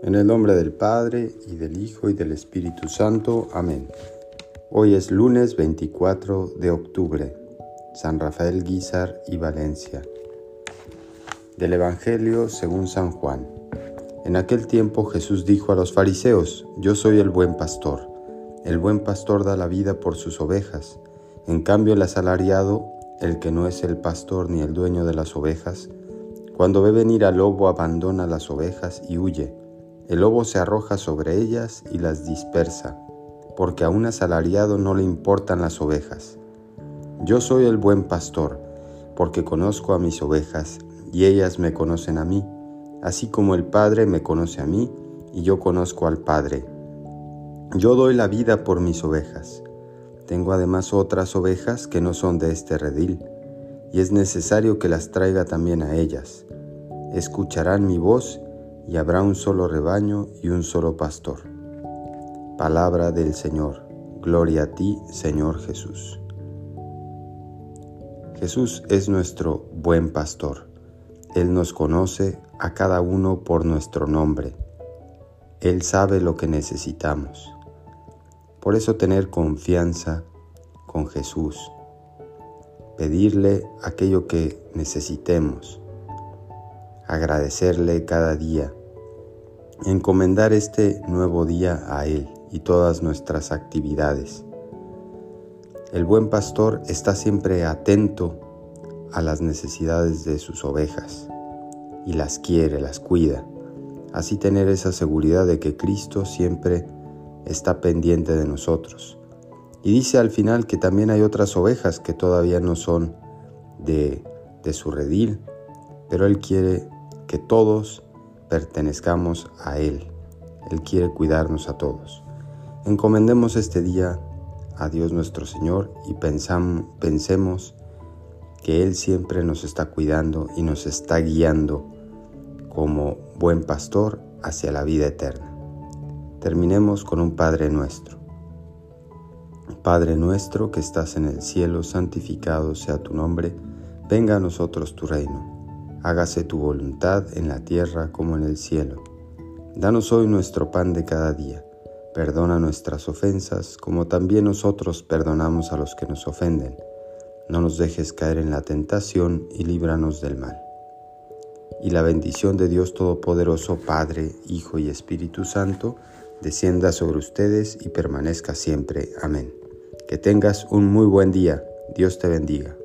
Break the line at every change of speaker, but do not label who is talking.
En el nombre del Padre, y del Hijo, y del Espíritu Santo. Amén. Hoy es lunes 24 de octubre. San Rafael Guizar y Valencia. Del Evangelio según San Juan. En aquel tiempo Jesús dijo a los fariseos, Yo soy el buen pastor. El buen pastor da la vida por sus ovejas. En cambio el asalariado, el que no es el pastor ni el dueño de las ovejas, cuando ve venir al lobo abandona las ovejas y huye el lobo se arroja sobre ellas y las dispersa, porque a un asalariado no le importan las ovejas. Yo soy el buen pastor, porque conozco a mis ovejas, y ellas me conocen a mí, así como el Padre me conoce a mí, y yo conozco al Padre. Yo doy la vida por mis ovejas. Tengo además otras ovejas que no son de este redil, y es necesario que las traiga también a ellas. Escucharán mi voz, y habrá un solo rebaño y un solo pastor. Palabra del Señor. Gloria a ti, Señor Jesús. Jesús es nuestro buen pastor. Él nos conoce a cada uno por nuestro nombre. Él sabe lo que necesitamos. Por eso tener confianza con Jesús. Pedirle aquello que necesitemos. Agradecerle cada día encomendar este nuevo día a Él y todas nuestras actividades. El buen pastor está siempre atento a las necesidades de sus ovejas y las quiere, las cuida. Así tener esa seguridad de que Cristo siempre está pendiente de nosotros. Y dice al final que también hay otras ovejas que todavía no son de, de su redil, pero Él quiere que todos pertenezcamos a Él. Él quiere cuidarnos a todos. Encomendemos este día a Dios nuestro Señor y pensemos que Él siempre nos está cuidando y nos está guiando como buen pastor hacia la vida eterna. Terminemos con un Padre nuestro. Padre nuestro que estás en el cielo, santificado sea tu nombre, venga a nosotros tu reino hágase tu voluntad en la tierra como en el cielo. Danos hoy nuestro pan de cada día. Perdona nuestras ofensas como también nosotros perdonamos a los que nos ofenden. No nos dejes caer en la tentación y líbranos del mal. Y la bendición de Dios Todopoderoso, Padre, Hijo y Espíritu Santo, descienda sobre ustedes y permanezca siempre. Amén. Que tengas un muy buen día. Dios te bendiga.